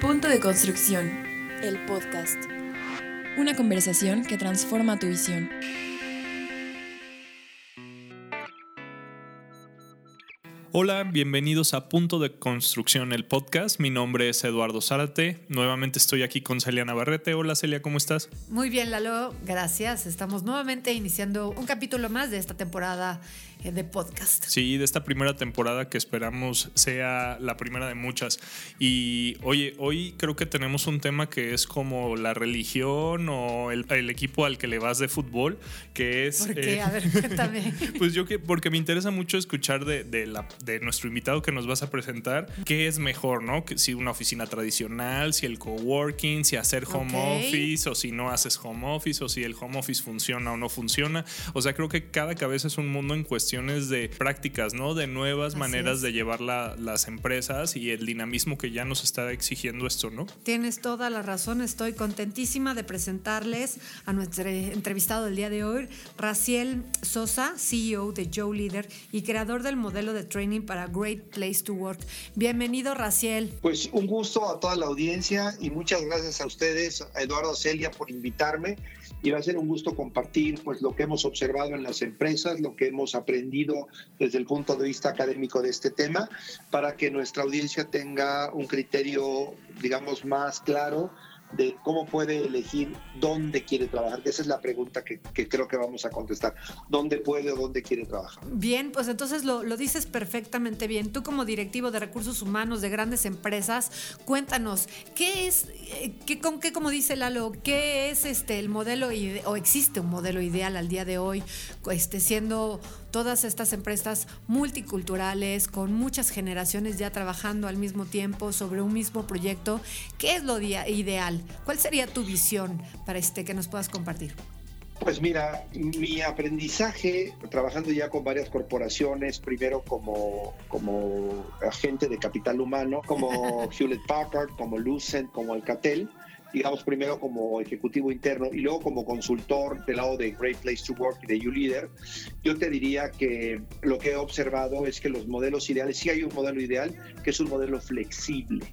Punto de construcción. El podcast. Una conversación que transforma tu visión. Hola, bienvenidos a Punto de Construcción, el podcast. Mi nombre es Eduardo Zárate. Nuevamente estoy aquí con Celia Navarrete. Hola Celia, ¿cómo estás? Muy bien, Lalo, gracias. Estamos nuevamente iniciando un capítulo más de esta temporada de podcast. Sí, de esta primera temporada que esperamos sea la primera de muchas. Y oye, hoy creo que tenemos un tema que es como la religión o el, el equipo al que le vas de fútbol, que es... ¿Por qué? eh, A ver, cuéntame. Pues yo que, porque me interesa mucho escuchar de, de la, de nuestro invitado que nos vas a presentar, qué es mejor, ¿no? Que si una oficina tradicional, si el coworking, si hacer home Ok. office, o si no haces home office, o si el home office funciona o no funciona. O sea, creo que cada cabeza es un mundo en cuestiones de prácticas, ¿no? De nuevas Así maneras es. de llevar la- las empresas y el dinamismo que ya nos está exigiendo esto, ¿no? Tienes toda la razón. Estoy contentísima de presentarles a nuestro entrevistado del día de hoy, Raciel Sosa, CEO de Joe Leader y creador del modelo de training para Great Place to Work. Bienvenido, Raciel. Pues un gusto a toda la audiencia y muchas gracias a ustedes, a Eduardo Celia, por invitarme. Y va a ser un gusto compartir pues, lo que hemos observado en las empresas, lo que hemos aprendido desde el punto de vista académico de este tema, para que nuestra audiencia tenga un criterio, digamos, más claro de cómo puede elegir dónde quiere trabajar, esa es la pregunta que, creo que vamos a contestar. ¿Dónde puede o dónde quiere trabajar? Bien, pues entonces lo, lo dices perfectamente bien. Tú como directivo de recursos humanos de grandes empresas, cuéntanos, ¿qué es, eh, qué, con qué, como dice Lalo, qué es este el modelo o existe un modelo ideal al día de hoy, este, siendo todas estas empresas multiculturales, con muchas generaciones ya trabajando al mismo tiempo sobre un mismo proyecto? ¿Qué es lo dia- ¿Cuál sería tu visión para este que nos puedas compartir? Pues mira, mi aprendizaje trabajando ya con varias corporaciones, primero como, como agente de capital humano, como Hewlett Packard, como Lucent, como Alcatel, digamos primero como ejecutivo interno y luego como consultor del lado de Great Place to Work y de YouLeader, yo te diría que lo que he observado es que los modelos ideales, sí hay un modelo ideal, que es un modelo flexible.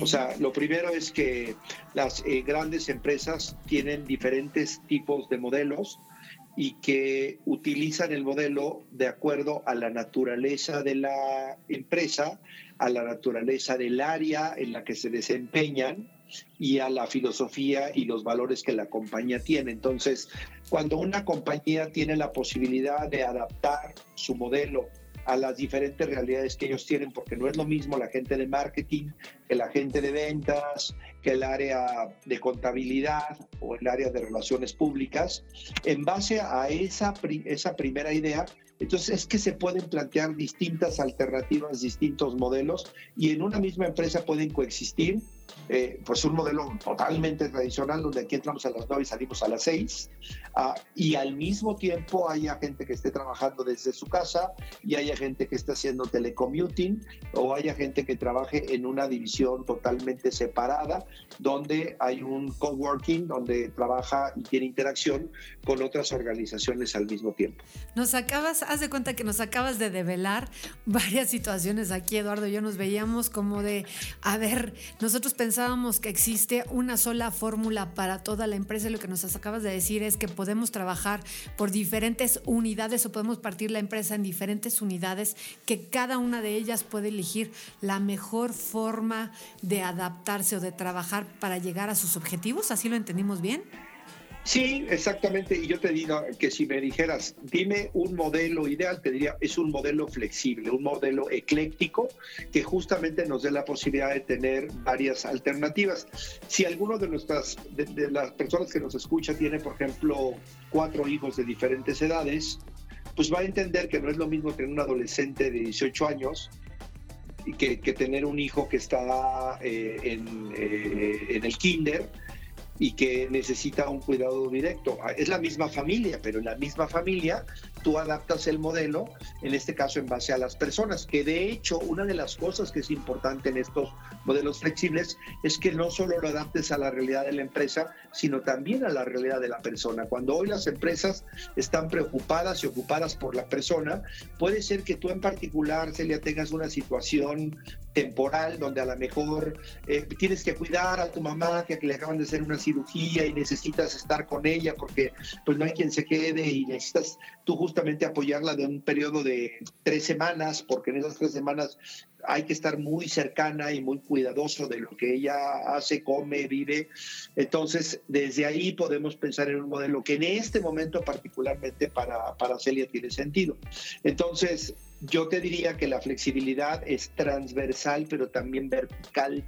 O sea, lo primero es que las eh, grandes empresas tienen diferentes tipos de modelos y que utilizan el modelo de acuerdo a la naturaleza de la empresa, a la naturaleza del área en la que se desempeñan y a la filosofía y los valores que la compañía tiene. Entonces, cuando una compañía tiene la posibilidad de adaptar su modelo a las diferentes realidades que ellos tienen, porque no es lo mismo la gente de marketing que la gente de ventas, que el área de contabilidad o el área de relaciones públicas. En base a esa, esa primera idea, entonces es que se pueden plantear distintas alternativas, distintos modelos, y en una misma empresa pueden coexistir eh, pues un modelo totalmente tradicional donde aquí entramos a las 9 y salimos a las 6 ah, y al mismo tiempo haya gente que esté trabajando desde su casa y haya gente que esté haciendo telecommuting o haya gente que trabaje en una división totalmente separada donde hay un coworking donde trabaja y tiene interacción con otras organizaciones al mismo tiempo. Nos acabas, haz de cuenta que nos acabas de develar varias situaciones aquí, Eduardo. Yo nos veíamos como de, a ver, nosotros pensábamos que existe una sola fórmula para toda la empresa lo que nos acabas de decir es que podemos trabajar por diferentes unidades o podemos partir la empresa en diferentes unidades, que cada una de ellas puede elegir la mejor forma de adaptarse o de trabajar para llegar a sus objetivos. ¿Así lo entendimos bien? Sí, exactamente. Y yo te digo que si me dijeras, dime un modelo ideal, te diría, es un modelo flexible, un modelo ecléctico que justamente nos dé la posibilidad de tener varias alternativas. Si alguno de nuestras, de, las personas que nos escucha tiene, por ejemplo, cuatro hijos de diferentes edades, pues va a entender que no es lo mismo tener un adolescente de 18 años que, que tener un hijo que está eh, en, eh, en el kinder y que necesita un cuidado directo. Es la misma familia, pero en la misma familia tú adaptas el modelo, en este caso en base a las personas, que de hecho una de las cosas que es importante en estos modelos flexibles es que no solo lo adaptes a la realidad de la empresa, sino también a la realidad de la persona. Cuando hoy las empresas están preocupadas y ocupadas por la persona, puede ser que tú en particular, Celia, tengas una situación temporal donde a lo mejor eh, tienes que cuidar a tu mamá que, le acaban de hacer una cirugía y necesitas estar con ella porque pues no hay quien se quede y necesitas tú justamente apoyarla de un periodo de tres semanas porque en esas tres semanas hay que estar muy cercana y muy cuidadoso de lo que ella hace, come, vive. Entonces, desde ahí podemos pensar en un modelo que en este momento particularmente para, para Celia tiene sentido. Entonces, yo te diría que la flexibilidad es transversal, pero también vertical.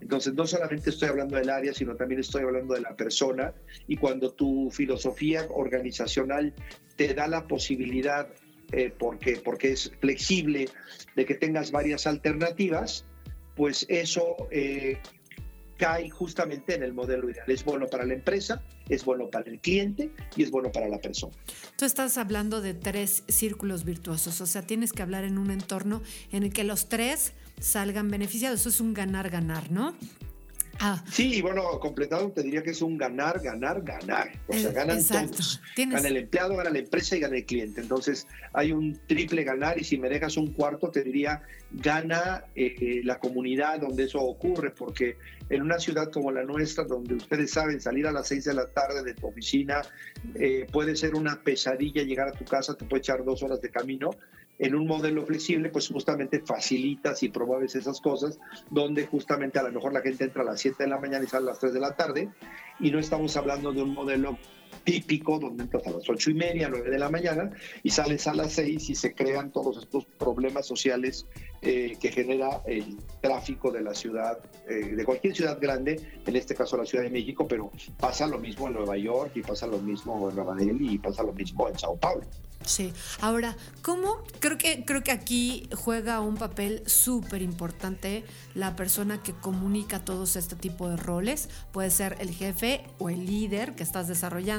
Entonces, no solamente estoy hablando del área, sino también estoy hablando de la persona. Y cuando tu filosofía organizacional te da la posibilidad, eh, porque, porque es flexible, de que tengas varias alternativas, pues eso eh, cae justamente en el modelo ideal. Es bueno para la empresa, es bueno para el cliente y es bueno para la persona. Tú estás hablando de tres círculos virtuosos, o sea, tienes que hablar en un entorno en el que los tres salgan beneficiados. Eso es un ganar-ganar, ¿no? Ah. Sí, y bueno, completado te diría que es un ganar, ganar, ganar. O sea, ganan todos. Gana el empleado, gana la empresa y gana el cliente. Entonces hay un triple ganar y si me dejas un cuarto te diría gana eh, la comunidad donde eso ocurre, porque en una ciudad como la nuestra, donde ustedes saben salir a las seis de la tarde de tu oficina, eh, puede ser una pesadilla llegar a tu casa, te puede echar dos horas de camino, en un modelo flexible, pues justamente facilitas y promueves esas cosas, donde justamente a lo mejor la gente entra a las 7 de la mañana y sale a las 3 de la tarde, y no estamos hablando de un modelo típico, donde entras a las 8 y media, 9 de la mañana, y sales a las 6 y se crean todos estos problemas sociales eh, que genera el tráfico de la ciudad, eh, de cualquier ciudad grande, en este caso la Ciudad de México, pero pasa lo mismo en Nueva York, y pasa lo mismo en Nueva Delhi, y pasa lo mismo en Sao Paulo. Sí. Ahora, ¿cómo? Creo que, creo que aquí juega un papel súper importante la persona que comunica todos este tipo de roles. Puede ser el jefe o el líder que estás desarrollando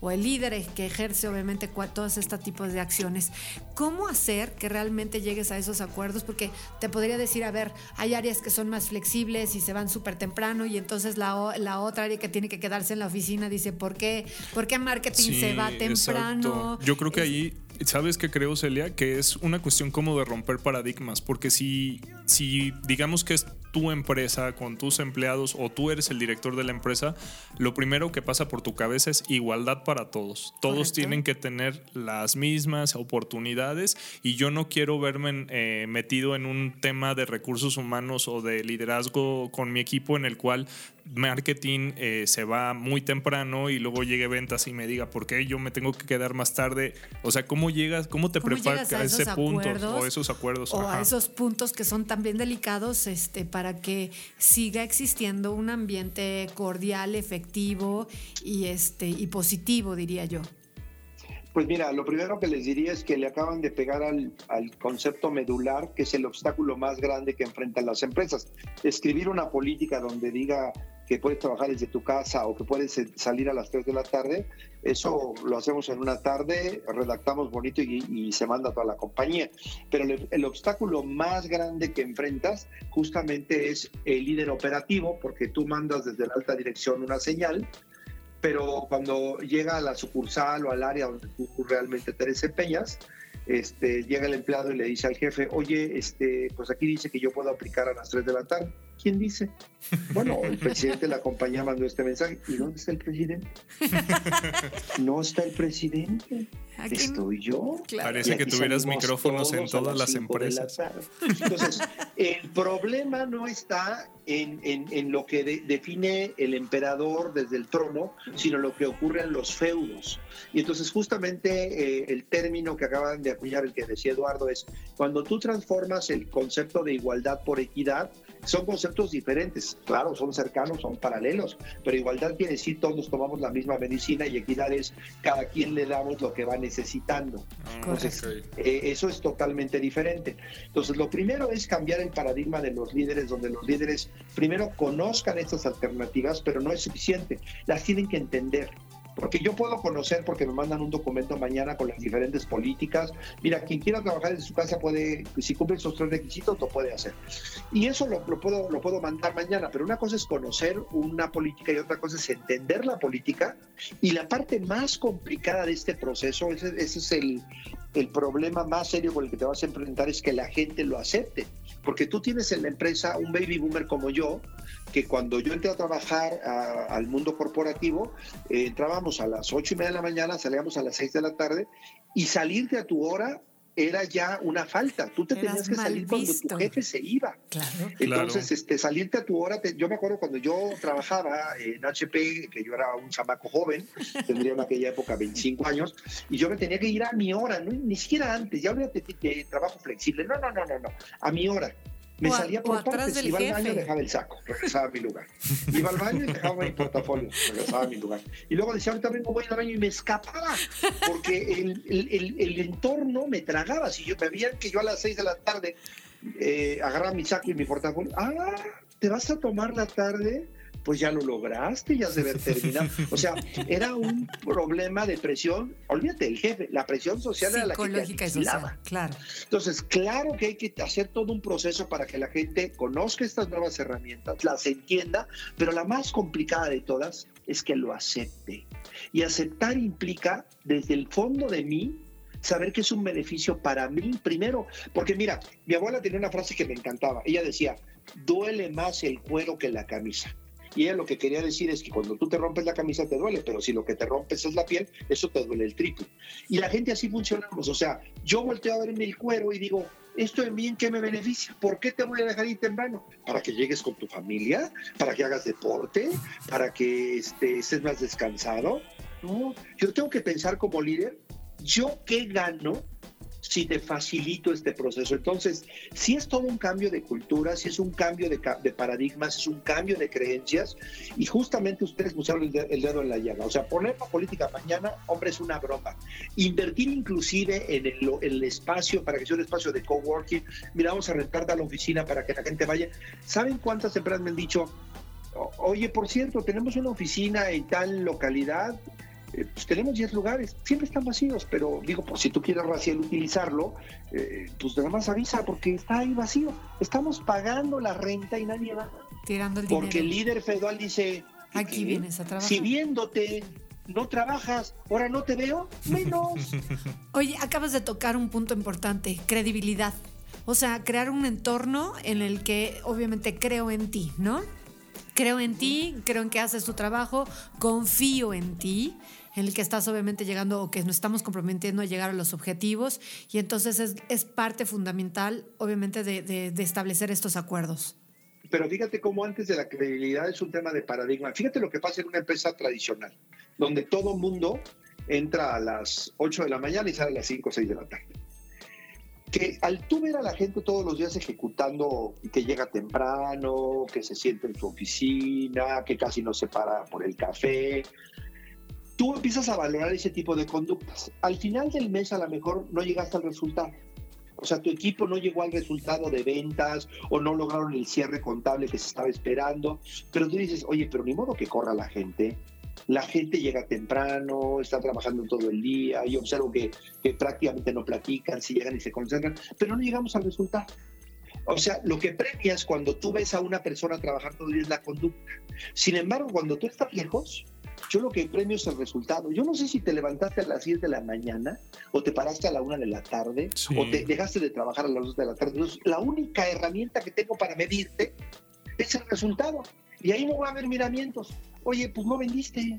o el líder que ejerce obviamente todos estos tipos de acciones. ¿Cómo hacer que realmente llegues a esos acuerdos? Porque te podría decir, a ver, hay áreas que son más flexibles y se van súper temprano y entonces la, la, otra área que tiene que quedarse en la oficina dice, ¿por qué, ¿por qué marketing se va temprano? Yo creo que ahí ¿sabes qué creo, Celia? Que es una cuestión como de romper paradigmas, porque si, si digamos que es tu empresa con tus empleados o tú eres el director de la empresa, lo primero que pasa por tu cabeza es igualdad para todos. Todos tienen que tener las mismas oportunidades y yo no quiero verme eh, metido en un tema de recursos humanos o de liderazgo con mi equipo en el cual marketing eh, se va muy temprano y luego llegue ventas y me diga por qué yo me tengo que quedar más tarde. O sea, ¿cómo llegas, cómo te preparas a, ese punto o esos acuerdos? O a esos puntos que son también delicados este, para que siga existiendo un ambiente cordial, efectivo y, este, y positivo, diría yo. Pues mira, lo primero que les diría es que le acaban de pegar al, al, concepto medular, que es el obstáculo más grande que enfrentan las empresas. Escribir una política donde diga que puedes trabajar desde tu casa o que puedes salir a las 3 de la tarde, eso lo hacemos en una tarde, redactamos bonito y, se manda a toda la compañía. Pero el, obstáculo más grande que enfrentas justamente es el líder operativo, porque tú mandas desde la alta dirección una señal, pero cuando llega a la sucursal o al área donde tú realmente te desempeñas, este, llega el empleado y le dice al jefe, oye, este, pues aquí dice que yo puedo aplicar a las 3 de la tarde. ¿Quién dice? Bueno, el presidente de la compañía mandó este mensaje. ¿Y dónde está el presidente? No está el presidente. Estoy yo. Parece que tuvieras micrófonos en todas las empresas. Entonces, el problema no está en, en, lo que define el emperador desde el trono, sino lo que ocurre en los feudos. Y entonces, justamente eh, el término que acaban de acuñar, el que decía Eduardo, es cuando tú transformas el concepto de igualdad por equidad, son conceptos diferentes, claro, son cercanos, son paralelos, pero igualdad quiere decir todos tomamos la misma medicina y equidad es cada quien le damos lo que va necesitando. Ah, Entonces, eh, eso es totalmente diferente. Entonces, lo primero es cambiar el paradigma de los líderes, donde los líderes primero conozcan estas alternativas, pero no es suficiente, las tienen que entender Porque yo puedo conocer, porque me mandan un documento mañana con las diferentes políticas. Mira, quien quiera trabajar en su casa puede, si cumple esos tres requisitos, lo puede hacer. Y eso lo, puedo, lo puedo mandar mañana, pero una cosa es conocer una política y otra cosa es entender la política. Y la parte más complicada de este proceso, ese, ese es el, el problema más serio con el que te vas a enfrentar, es que la gente lo acepte. Porque tú tienes en la empresa un baby boomer como yo, que cuando yo entré a trabajar al mundo corporativo, eh, entrábamos a las ocho y media de la mañana, salíamos a las seis de la tarde, y salirte a tu hora era ya una falta. Tú te tenías que salir cuando tu jefe se iba. Claro. Entonces, este, salirte a tu hora, yo me acuerdo cuando yo trabajaba en HP, que yo era un chamaco joven, tendría en aquella época 25 años, y yo me tenía que ir a mi hora, ni siquiera antes, ya olvídate de trabajo flexible, no, no, no, no, no, a mi hora. Me salía por partes, iba al baño, dejaba el saco, regresaba a mi lugar. Iba al baño y dejaba mi portafolio, regresaba a mi lugar. Y luego decía, ahorita vengo, voy al baño y me escapaba, porque el, el, el, entorno me tragaba. Si yo me veían que yo a las seis de la tarde eh, agarraba mi saco y mi portafolio, ah, ¿te vas a tomar la tarde? Pues ya lo lograste, ya se ve terminado. O sea, era un problema de presión, olvídate el jefe, la presión social era la que te social, claro. Entonces, claro que hay que hacer todo un proceso para que la gente conozca estas nuevas herramientas, las entienda, pero la más complicada de todas es que lo acepte. Y aceptar implica desde el fondo de mí saber que es un beneficio para mí primero, porque mira, mi abuela tenía una frase que me encantaba. Ella decía, duele más el cuero que la camisa. Y ella lo que quería decir es que cuando tú te rompes la camisa te duele, pero si lo que te rompes es la piel, eso te duele el triple. Y la gente así funcionamos. O sea, yo volteo a verme el cuero y digo, ¿esto en mí en qué me beneficia? ¿Por qué te voy a dejar ir temprano? ¿Para que llegues con tu familia? ¿Para que hagas deporte? ¿Para que este, estés más descansado? No, yo tengo que pensar como líder, ¿yo qué gano si te facilito este proceso. Entonces, si es todo un cambio de cultura, si es un cambio de, paradigmas, es un cambio de creencias, y justamente ustedes pusieron el, dedo en la llaga. O sea, poner la política mañana, hombre, es una broma. Invertir inclusive en el, espacio, para que sea un espacio de coworking, mira, vamos a rentar la oficina para que la gente vaya. ¿Saben cuántas empresas me han dicho, oye, por cierto, tenemos una oficina en tal localidad, eh, pues tenemos 10 lugares, siempre están vacíos, pero digo, pues si tú quieres Raciel utilizarlo, eh, pues nada más avisa porque está ahí vacío. Estamos pagando la renta y nadie va. Tirando el porque el líder feudal dice, aquí vienes a trabajar. Si viéndote no trabajas, ahora no te veo, menos. Oye, acabas de tocar un punto importante, credibilidad. O sea, crear un entorno en el que obviamente creo en ti, ¿no? Creo en ti, creo en que haces tu trabajo, confío en ti en el que estás obviamente llegando o que nos estamos comprometiendo a llegar a los objetivos y entonces es, parte fundamental obviamente de, establecer estos acuerdos. Pero fíjate cómo antes de la credibilidad es un tema de paradigma. Fíjate lo que pasa en una empresa tradicional, donde todo mundo entra a las 8 de la mañana y sale a las 5 o 6 de la tarde. Que al tú ver a la gente todos los días ejecutando, que llega temprano, que se siente en su oficina, que casi no se para por el café, tú empiezas a valorar ese tipo de conductas. Al final del mes a lo mejor no llegaste al resultado. O sea, tu equipo no llegó al resultado de ventas o no lograron el cierre contable que se estaba esperando. Pero tú dices, oye, pero ni modo que corra la gente. La gente llega temprano, está trabajando todo el día. y observo que, que prácticamente no platican, si llegan y se concentran, pero no llegamos al resultado. O sea, lo que premias cuando tú ves a una persona trabajar todo el día es la conducta. Sin embargo, cuando tú estás lejos, yo lo que premio es el resultado. Yo no sé si te levantaste a las 10 de la mañana o te paraste a la 1 de la tarde o te dejaste de trabajar a las 2 de la tarde. la única herramienta que tengo para medirte es el resultado. Y ahí no va a haber miramientos. Oye, pues no vendiste.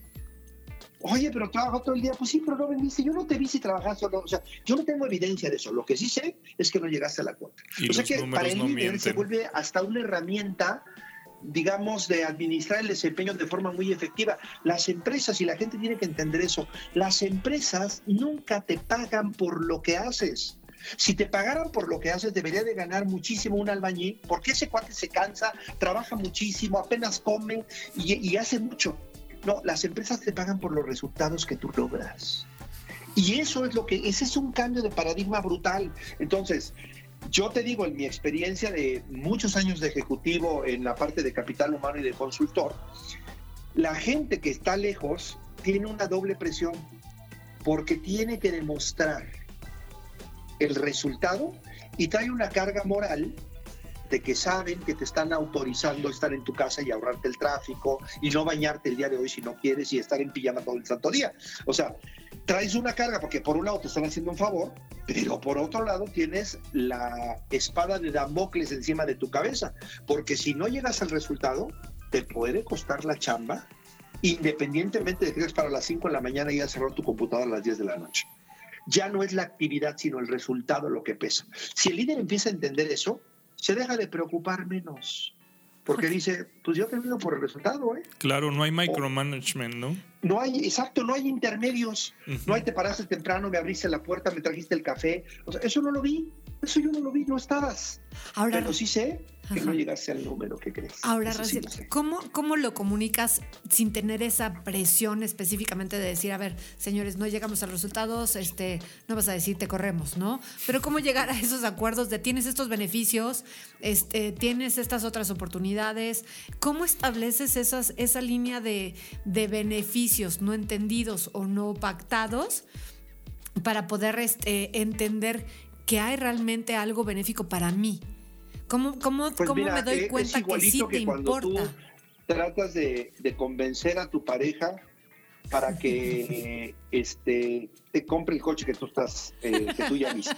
Oye, pero trabajo todo el día. Pues sí, pero no vendiste. Yo no te vi si trabajaste o no. O sea, yo no tengo evidencia de eso. Lo que sí sé es que no llegaste a la cuota. o sea que para el líder se vuelve hasta una herramienta digamos, de administrar el desempeño de forma muy efectiva. Las empresas, y la gente tiene que entender eso, las empresas nunca te pagan por lo que haces. Si te pagaran por lo que haces, debería de ganar muchísimo un albañil, porque ese cuate se cansa, trabaja muchísimo, apenas come y, y hace mucho. No, las empresas te pagan por los resultados que tú logras. Y eso es lo que, ese es un cambio de paradigma brutal. Entonces, yo te digo, en mi experiencia de muchos años de ejecutivo en la parte de capital humano y de consultor, la gente que está lejos tiene una doble presión porque tiene que demostrar el resultado y trae una carga moral de que saben que te están autorizando estar en tu casa y ahorrarte el tráfico y no bañarte el día de hoy si no quieres y estar en pijama todo el santo día. O sea, traes una carga porque por un lado te están haciendo un favor, pero por otro lado tienes la espada de Damocles encima de tu cabeza, porque si no llegas al resultado, te puede costar la chamba, independientemente de que es para las 5 de la mañana y a cerrar tu computadora a las 10 de la noche. Ya no es la actividad, sino el resultado lo que pesa. Si el líder empieza a entender eso, se deja de preocupar menos. Porque dice, pues yo termino por el resultado, ¿eh? Claro, no hay micromanagement, ¿no? No hay, exacto, no hay intermedios. No hay te paraste temprano, me abriste la puerta, me trajiste el café. O sea, eso no lo vi. Eso yo no lo vi, no estabas. Ahora, Pero sí sé que no llegaste al número que crees. Ahora, Raciel, ¿cómo, ¿cómo lo comunicas sin tener esa presión específicamente de decir, a ver, señores, no llegamos a los resultados, este, no vas a decir te corremos, ¿no? Pero cómo llegar a esos acuerdos de tienes estos beneficios, este, tienes estas otras oportunidades, ¿cómo estableces esas, esa línea de, de beneficios no entendidos o no pactados para poder este, entender que hay realmente algo benéfico para mí. ¿Cómo, cómo, pues cómo me doy cuenta que sí te importa? Tú tratas de, de convencer a tu pareja para que este, te compre el coche que tú estás, eh, que tú ya viste.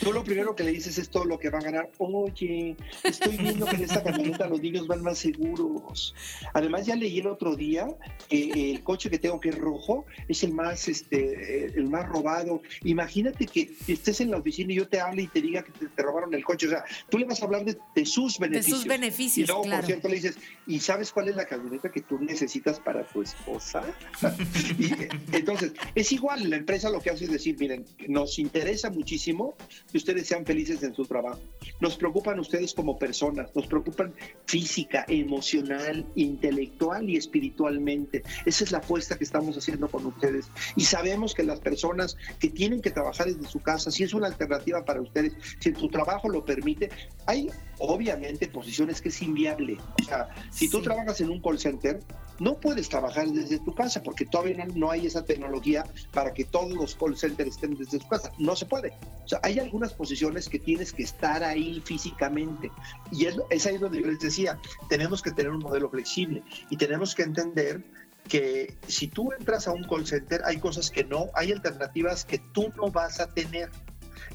Tú lo primero que le dices es todo lo que va a ganar. Oye, estoy viendo que en esta camioneta los niños van más seguros. Además, ya leí el otro día que el coche que tengo que es rojo es el más, este, el más robado. Imagínate que estés en la oficina y yo te hable y te diga que te, robaron el coche. O sea, tú le vas a hablar de, sus beneficios. De sus beneficios, Y luego, por cierto, le dices, ¿y sabes cuál es la camioneta que tú necesitas para tu esposa? y, entonces, es igual, la empresa lo que hace es decir, miren, nos interesa muchísimo que ustedes sean felices en su trabajo. Nos preocupan ustedes como personas, nos preocupan física, emocional, intelectual y espiritualmente. Esa es la apuesta que estamos haciendo con ustedes. Y sabemos que las personas que tienen que trabajar desde su casa, si es una alternativa para ustedes, si su trabajo lo permite, hay obviamente posiciones que es inviable. O sea, si tú trabajas en un call center, no puedes trabajar desde tu casa porque todavía no, hay esa tecnología para que todos los call centers estén desde tu casa. No se puede. O sea, hay algunas posiciones que tienes que estar ahí físicamente. Y es, es ahí donde yo les decía, tenemos que tener un modelo flexible y tenemos que entender que si tú entras a un call center, hay cosas que no, hay alternativas que tú no vas a tener.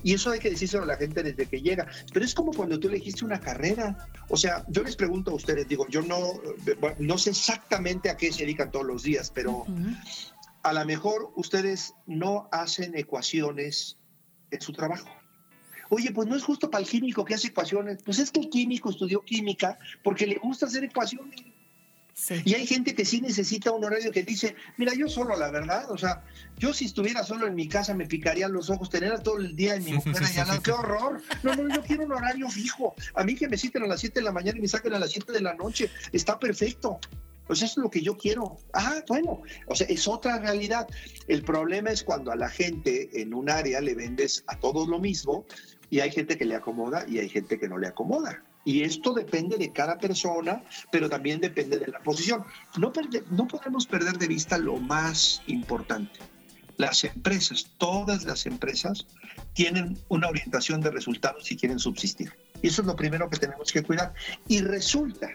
Y eso hay que decírselo a la gente desde que llega. Pero es como cuando tú elegiste una carrera. O sea, yo les pregunto a ustedes, digo, yo no, no sé exactamente a qué se dedican todos los días, pero a lo mejor ustedes no hacen ecuaciones en su trabajo. Oye, pues no es justo para el químico que hace ecuaciones. Pues es que el químico estudió química porque le gusta hacer ecuaciones. Y hay gente que sí necesita un horario que dice, mira, yo solo, la verdad, o sea, yo si estuviera solo en mi casa me picarían los ojos, tener todo el día en mi mujer allá, qué horror. No, no, yo quiero un horario fijo. A mí que me citen a las 7 de la mañana y me saquen a las 7 de la noche, está perfecto. Pues eso es lo que yo quiero. Ah, bueno, o sea, es otra realidad. El problema es cuando a la gente en un área le vendes a todos lo mismo y hay gente que le acomoda y hay gente que no le acomoda. Y esto depende de cada persona, pero también depende de la posición. No, no podemos perder de vista lo más importante. Las empresas, todas las empresas, tienen una orientación de resultados si quieren subsistir. Y eso es lo primero que tenemos que cuidar. Y resulta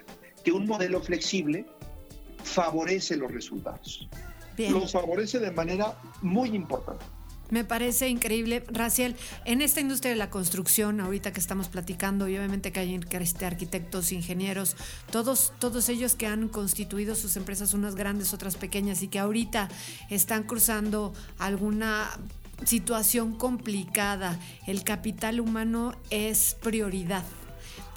que un modelo flexible favorece los resultados. Los favorece de manera muy importante. Me parece increíble, Raciel, en esta industria de la construcción, ahorita que estamos platicando, y obviamente que hay este, arquitectos, ingenieros, todos, todos ellos que han constituido sus empresas, unas grandes, otras pequeñas, y que ahorita están cruzando alguna situación complicada, el capital humano es prioridad.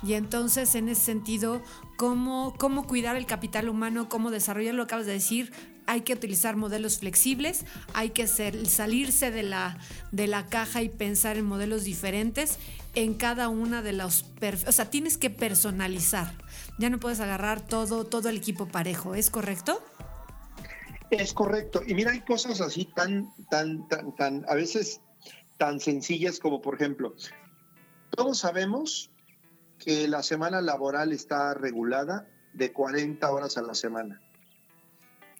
Y entonces, en ese sentido, ¿cómo, cómo cuidar el capital humano, cómo desarrollarlo, acabas de decir, hay que utilizar modelos flexibles, hay que salirse de la, de la caja y pensar en modelos diferentes en cada una de los o sea, tienes que personalizar. Ya no puedes agarrar todo todo el equipo parejo, ¿es correcto? Es correcto. Y mira, hay cosas así tan tan tan tan a veces tan sencillas como por ejemplo, todos sabemos que la semana laboral está regulada de 40 horas a la semana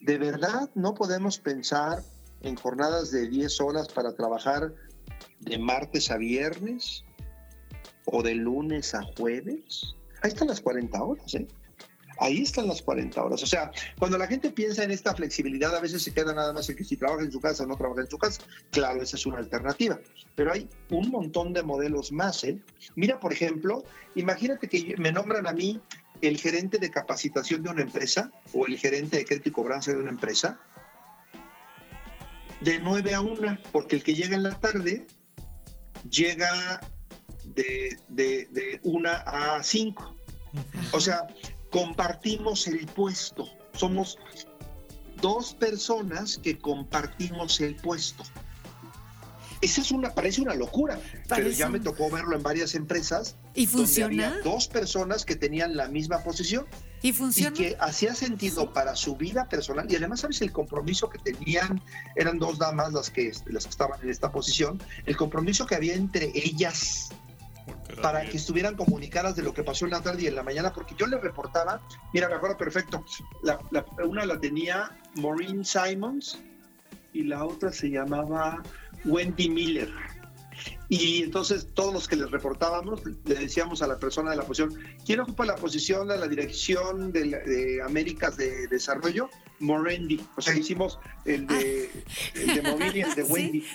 ¿De verdad no podemos pensar en jornadas de 10 horas para trabajar de martes a viernes o de lunes a jueves? Ahí están las 40 horas, ¿eh? Ahí están las 40 horas. O sea, cuando la gente piensa en esta flexibilidad, a veces se queda nada más en que si trabaja en su casa o no trabaja en su casa. Claro, esa es una alternativa. Pero hay un montón de modelos más. ¿eh? Mira, por ejemplo, imagínate que me nombran a mí el gerente de capacitación de una empresa o el gerente de crédito y cobranza de una empresa de 9 a 1, porque el que llega en la tarde llega de, de, de 1 a 5. O sea, compartimos el puesto. Somos dos personas que compartimos el puesto. Esa es una, parece una locura, pero ya me tocó verlo en varias empresas. ¿Y funciona? dos personas que tenían la misma posición. ¿Y funciona? Y que hacía sentido para su vida personal. Y además, ¿sabes? El compromiso que tenían, eran dos damas las que, las que estaban en esta posición, el compromiso que había entre ellas para que estuvieran comunicadas de lo que pasó en la tarde y en la mañana, porque yo le reportaba, mira, me acuerdo perfecto, la, una la tenía Maureen Simons y la otra se llamaba Wendy Miller. Y entonces todos los que les reportábamos le decíamos a la persona de la posición, ¿quién ocupa la posición de la dirección de, Américas de Desarrollo? Morendi. O sea, hicimos el de, el de el de Wendy.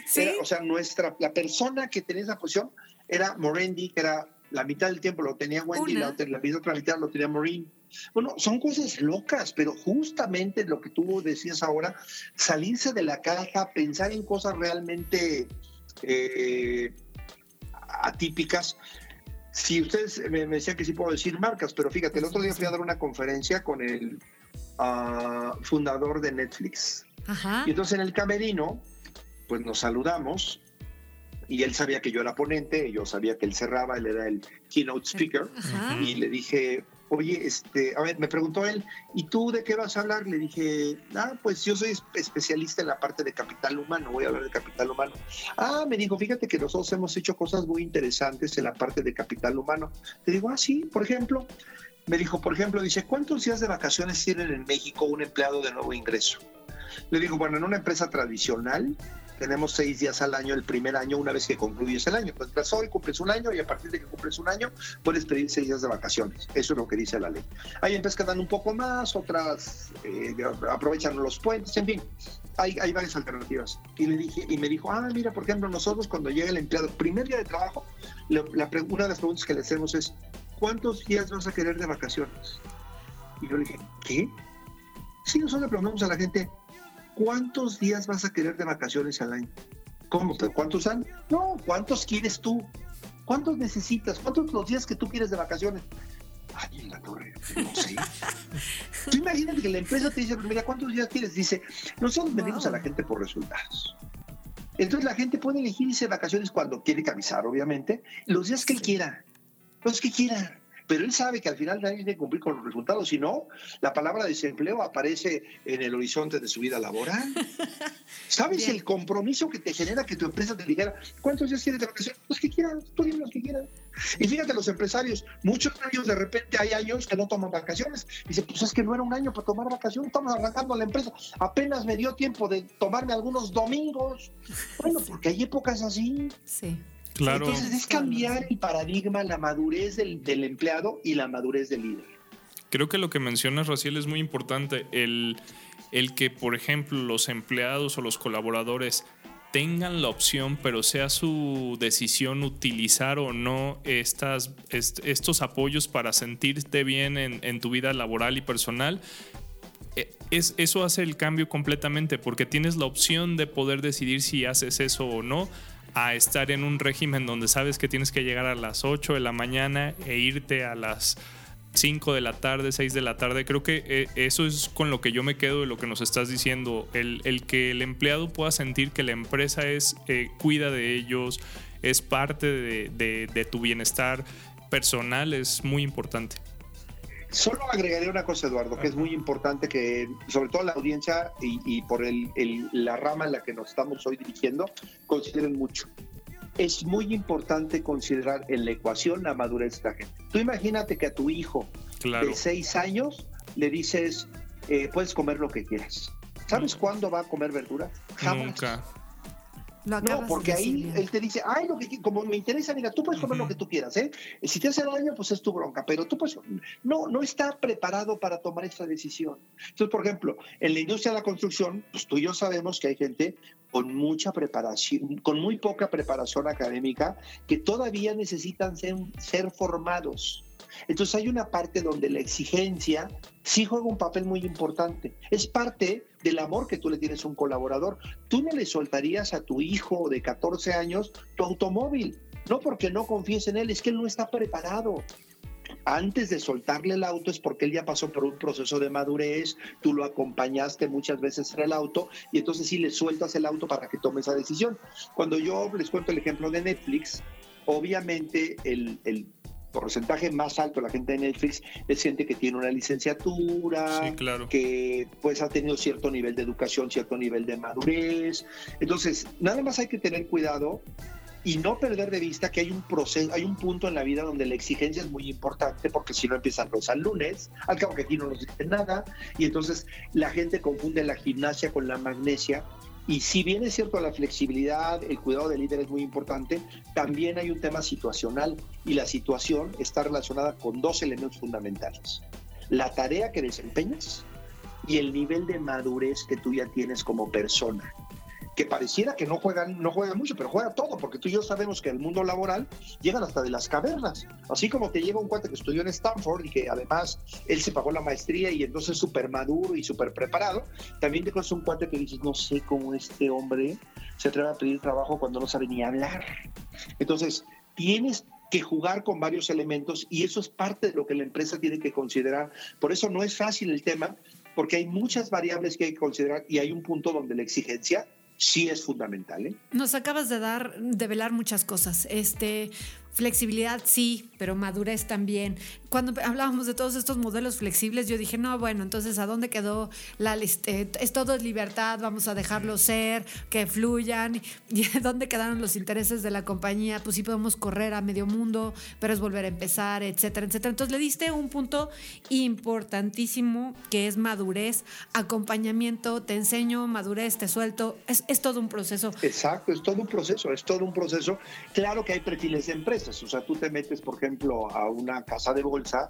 o sea, nuestra, la persona que tenía esa posición era Morendi, que era la mitad del tiempo lo tenía Wendy, la la otra mitad lo tenía Maureen. Bueno, son cosas locas, pero justamente lo que tú decías ahora, salirse de la caja, pensar en cosas realmente eh, atípicas. Si ustedes me, decían que sí puedo decir marcas, pero fíjate, el otro día fui a dar una conferencia con el ah, fundador de Netflix. Y entonces en el camerino, pues nos saludamos y él sabía que yo era ponente, yo sabía que él cerraba, él era el keynote speaker, y le dije, oye, este, a ver, me preguntó él, ¿y tú de qué vas a hablar? Le dije, ah, pues yo soy especialista en la parte de capital humano, voy a hablar de capital humano. Ah, me dijo, fíjate que nosotros hemos hecho cosas muy interesantes en la parte de capital humano. Le digo, ah, sí, por ejemplo. Me dijo, por ejemplo, dice, ¿cuántos días de vacaciones tienen en México un empleado de nuevo ingreso? Le digo, bueno, en una empresa tradicional tenemos seis días al año el primer año una vez que concluyes el año. Pues hoy cumples un año y a partir de que cumples un año puedes pedir seis días de vacaciones. Eso es lo que dice la ley. Hay empresas que dan un poco más, otras eh, aprovechan los puentes, en fin. Hay, hay, varias alternativas. Y, le dije, y me dijo, ah, mira, por ejemplo, nosotros cuando llega el empleado, primer día de trabajo, una de las preguntas que le hacemos es, ¿cuántos días vas a querer de vacaciones? Y yo le dije, ¿qué? Sí, nosotros le preguntamos a la gente, ¿cuántos días vas a querer de vacaciones al año? ¿Cómo? ¿Cuántos años? No, ¿cuántos quieres tú? ¿Cuántos necesitas? ¿Cuántos los días que tú quieres de vacaciones? Ay, en la torre, no sé. tú imagínate que la empresa te dice, mira, ¿cuántos días quieres? Dice, nosotros venimos a la gente por resultados. Entonces la gente puede elegirse vacaciones cuando quiere que avisar, obviamente, los días que él quiera, los que quiera pero él sabe que al final nadie tiene que cumplir con los resultados, si no, la palabra desempleo aparece en el horizonte de su vida laboral. ¿Sabes el compromiso que te genera que tu empresa te dijera, ¿cuántos días quieres de vacaciones? Los que quieran, tú dime los que quieran. Y fíjate, los empresarios, muchos años de repente hay años que no toman vacaciones. Dice, pues es que no era un año para tomar vacaciones, estamos arrancando la empresa. Apenas me dio tiempo de tomarme algunos domingos. Bueno, porque hay épocas así. Sí. Entonces es cambiar el paradigma, la madurez del, empleado y la madurez del líder. Creo que lo que mencionas, Raciel, es muy importante. El, el que, por ejemplo, los empleados o los colaboradores tengan la opción, pero sea su decisión utilizar o no estas, estos apoyos para sentirte bien en, en tu vida laboral y personal, e, es, eso hace el cambio completamente porque tienes la opción de poder decidir si haces eso o no a estar en un régimen donde sabes que tienes que llegar a las 8 de la mañana e irte a las 5 de la tarde, 6 de la tarde. Creo que eh, eso es con lo que yo me quedo de lo que nos estás diciendo. El, que el empleado pueda sentir que la empresa es, eh, cuida de ellos, es parte de tu bienestar personal, es muy importante. Solo agregaré una cosa, Eduardo, que es muy importante que, sobre todo la audiencia y, por el, la rama en la que nos estamos hoy dirigiendo, consideren mucho. Es muy importante considerar en la ecuación la madurez de la gente. Tú imagínate que a tu hijo de seis años le dices, eh, puedes comer lo que quieras. ¿Sabes cuándo va a comer verdura? Jamás. Nunca. Lo No, acabas de porque ahí él te dice, ay, lo que, como me interesa, mira, tú puedes comer lo Ujú. que tú quieras, ¿eh? Si te hace daño, pues es tu bronca, pero tú pues no, no está preparado para tomar esta decisión. Entonces, por ejemplo, en la industria de la construcción, pues tú y yo sabemos que hay gente con mucha preparación, con muy poca preparación académica, que todavía necesitan ser, ser formados. Entonces hay una parte donde la exigencia sí juega un papel muy importante. Es parte del amor que tú le tienes a un colaborador. Tú no le soltarías a tu hijo de 14 años tu automóvil, no porque no confíes en él, es que él no está preparado. Antes de soltarle el auto es porque él ya pasó por un proceso de madurez, tú lo acompañaste muchas veces en el auto y entonces sí le sueltas el auto para que tome esa decisión. Cuando yo les cuento el ejemplo de Netflix, obviamente el, el porcentaje más alto la gente de Netflix es gente que tiene una licenciatura, Sí, claro. que pues ha tenido cierto nivel de educación, cierto nivel de madurez. Entonces, nada más hay que tener cuidado y no perder de vista que hay un proceso, hay un punto en la vida donde la exigencia es muy importante porque si no empiezan los lunes, al cabo que aquí no nos dicen nada y entonces la gente confunde la gimnasia con la magnesia y si bien es cierto la flexibilidad, el cuidado del líder es muy importante, también hay un tema situacional y la situación está relacionada con dos elementos fundamentales. La tarea que desempeñas y el nivel de madurez que tú ya tienes como persona. Que pareciera que no juegan, no juegan mucho, pero juega todo, porque tú y yo sabemos que el mundo laboral llegan hasta de las cavernas. Así como te llega un cuate que estudió en Stanford y que además él se pagó la maestría y entonces es súper maduro y súper preparado, también te conoces un cuate que dices, no sé cómo este hombre se atreve a pedir trabajo cuando no sabe ni hablar. Entonces, tienes que jugar con varios elementos y eso es parte de lo que la empresa tiene que considerar. Por eso no es fácil el tema, porque hay muchas variables que hay que considerar y hay un punto donde la exigencia sí es fundamental. ¿eh? Nos acabas de dar, de velar muchas cosas. Este, flexibilidad sí, pero madurez también. Cuando hablábamos de todos estos modelos flexibles, yo dije, no, bueno, entonces, ¿a dónde quedó la este, Es todo es libertad, vamos a dejarlo ser, que fluyan. ¿Y dónde quedaron los intereses de la compañía? Pues sí podemos correr a medio mundo, pero es volver a empezar, etcétera, etcétera. Entonces le diste un punto importantísimo que es madurez, acompañamiento, te enseño, madurez, te suelto. Es, es todo un proceso. Exacto, es todo un proceso, es todo un proceso. Claro que hay perfiles de o sea, tú te metes, por ejemplo, a una casa de bolsa,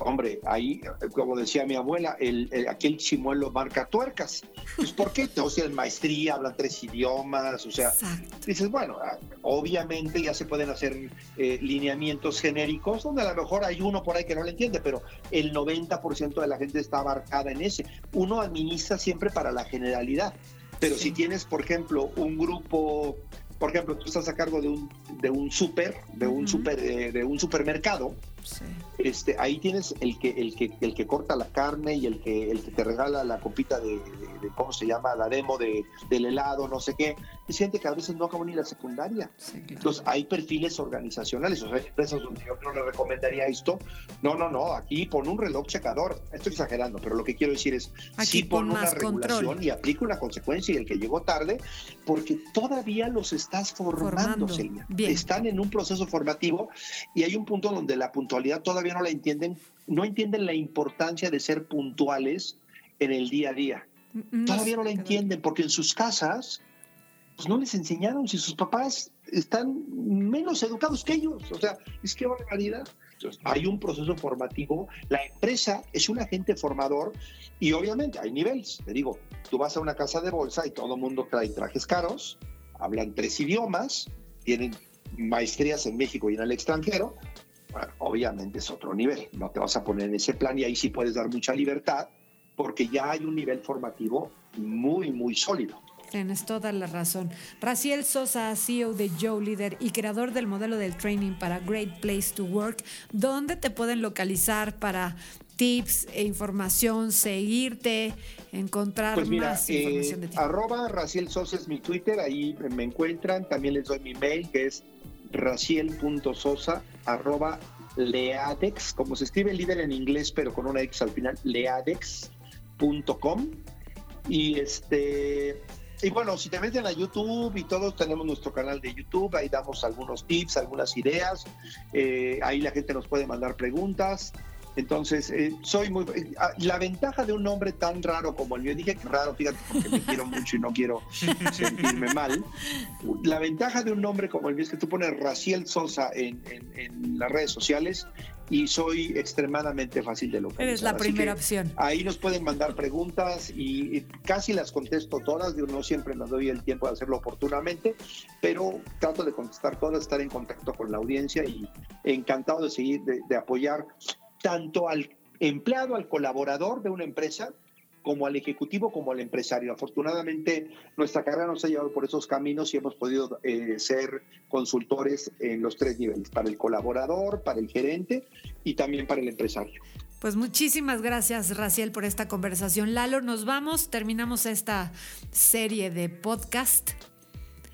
hombre, ahí, como decía mi abuela, el, el- aquel chimuelo marca tuercas. Pues, ¿por qué? Todos tienen maestría, hablan tres idiomas, o sea, Exacto. dices, bueno, ah, obviamente ya se pueden hacer eh, lineamientos genéricos, donde a lo mejor hay uno por ahí que no lo entiende, pero el 90% de la gente está abarcada en ese. Uno administra siempre para la generalidad, pero Sí. si tienes, por ejemplo, un grupo, por ejemplo, tú estás a cargo de un, de un súper, de un Ujú. super, eh, de un supermercado, Sí. este, ahí tienes el que, el que, el que corta la carne y el que, el que te regala la copita de, de- de- ¿cómo se llama? La demo de, del helado, no sé qué. Es gente que a veces no acabó ni la secundaria. Sí, claro. Entonces, hay perfiles organizacionales, o sea, hay empresas donde yo no le recomendaría esto. No, no, no, aquí pon un reloj checador. Estoy exagerando, pero lo que quiero decir es, Aquí sí pon pon una regulación control. y aplica una consecuencia y el que llegó tarde, porque todavía los estás formando, Formando. Celia. Bien. Están en un proceso formativo y hay un punto donde la puntualidad todavía no la entienden, no entienden la importancia de ser puntuales en el día a día. No Todavía no la entienden porque en sus casas pues no les enseñaron si sus papás están menos educados que ellos. O sea, es que barbaridad. Entonces, hay un proceso formativo. La empresa es un agente formador y obviamente hay niveles. Te digo, tú vas a una casa de bolsa y todo el mundo trae trajes caros, hablan tres idiomas, tienen maestrías en México y en el extranjero. Bueno, obviamente es otro nivel. No te vas a poner en ese plan y ahí sí puedes dar mucha libertad porque ya hay un nivel formativo muy, muy sólido. Tienes toda la razón. Raciel Sosa, CEO de Joe Leader y creador del modelo del training para Great Place to Work, ¿dónde te pueden localizar para tips e información, seguirte, encontrar Pues mira, más eh, información de ti? arroba Raciel Sosa es mi Twitter, ahí me encuentran. También les doy mi mail que es raciel.sosa arroba leadex, como se escribe líder en inglés, pero con una X al final, leadex.com. Y este. Y bueno, si te meten a YouTube y todos tenemos nuestro canal de YouTube, ahí damos algunos tips, algunas ideas, eh, ahí la gente nos puede mandar preguntas Entonces, eh, soy muy... Eh, ah, la ventaja de un nombre tan raro como el mío, dije que raro, fíjate, porque me quiero mucho y no quiero sentirme mal. La ventaja de un nombre como el mío es que tú pones Raciel Sosa en, en las redes sociales y soy extremadamente fácil de localizar. Eres la primera opción. Ahí nos pueden mandar preguntas y, casi las contesto todas. Yo no siempre me doy el tiempo de hacerlo oportunamente, pero trato de contestar todas, estar en contacto con la audiencia y encantado de seguir, de apoyar tanto al empleado, al colaborador de una empresa, como al ejecutivo como al empresario. Afortunadamente, nuestra carrera nos ha llevado por esos caminos y hemos podido eh, ser consultores en los tres niveles, para el colaborador, para el gerente y también para el empresario. Pues muchísimas gracias, Raciel, por esta conversación. Lalo, nos vamos, terminamos esta serie de podcast.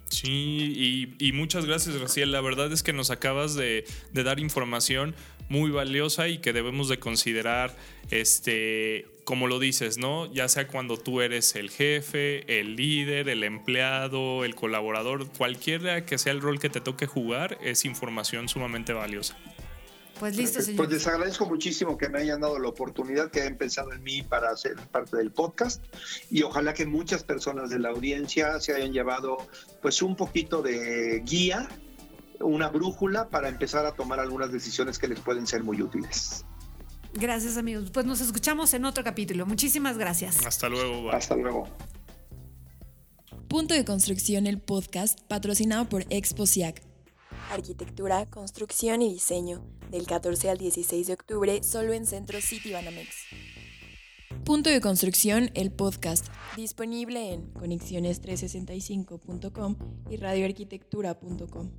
Sí, y, muchas gracias, Raciel. La verdad es que nos acabas de, de dar información muy valiosa y que debemos de considerar este como lo dices, ¿no? Ya sea cuando tú eres el jefe, el líder, el empleado, el colaborador, cualquiera que sea el rol que te toque jugar, es información sumamente valiosa. Pues listo, señor. Pues les agradezco muchísimo que me hayan dado la oportunidad, que hayan pensado en mí para ser parte del podcast y ojalá que muchas personas de la audiencia se hayan llevado pues un poquito de guía, una brújula para empezar a tomar algunas decisiones que les pueden ser muy útiles. Gracias, amigos. Pues nos escuchamos en otro capítulo. Muchísimas gracias. Hasta luego. Hasta luego. Punto de Construcción, el podcast, patrocinado por Exposiac. Arquitectura, construcción y diseño, del 14 al 16 de octubre, solo en Centro City Banamex. Punto de Construcción, el podcast, disponible en conexiones365.com y radioarquitectura.com.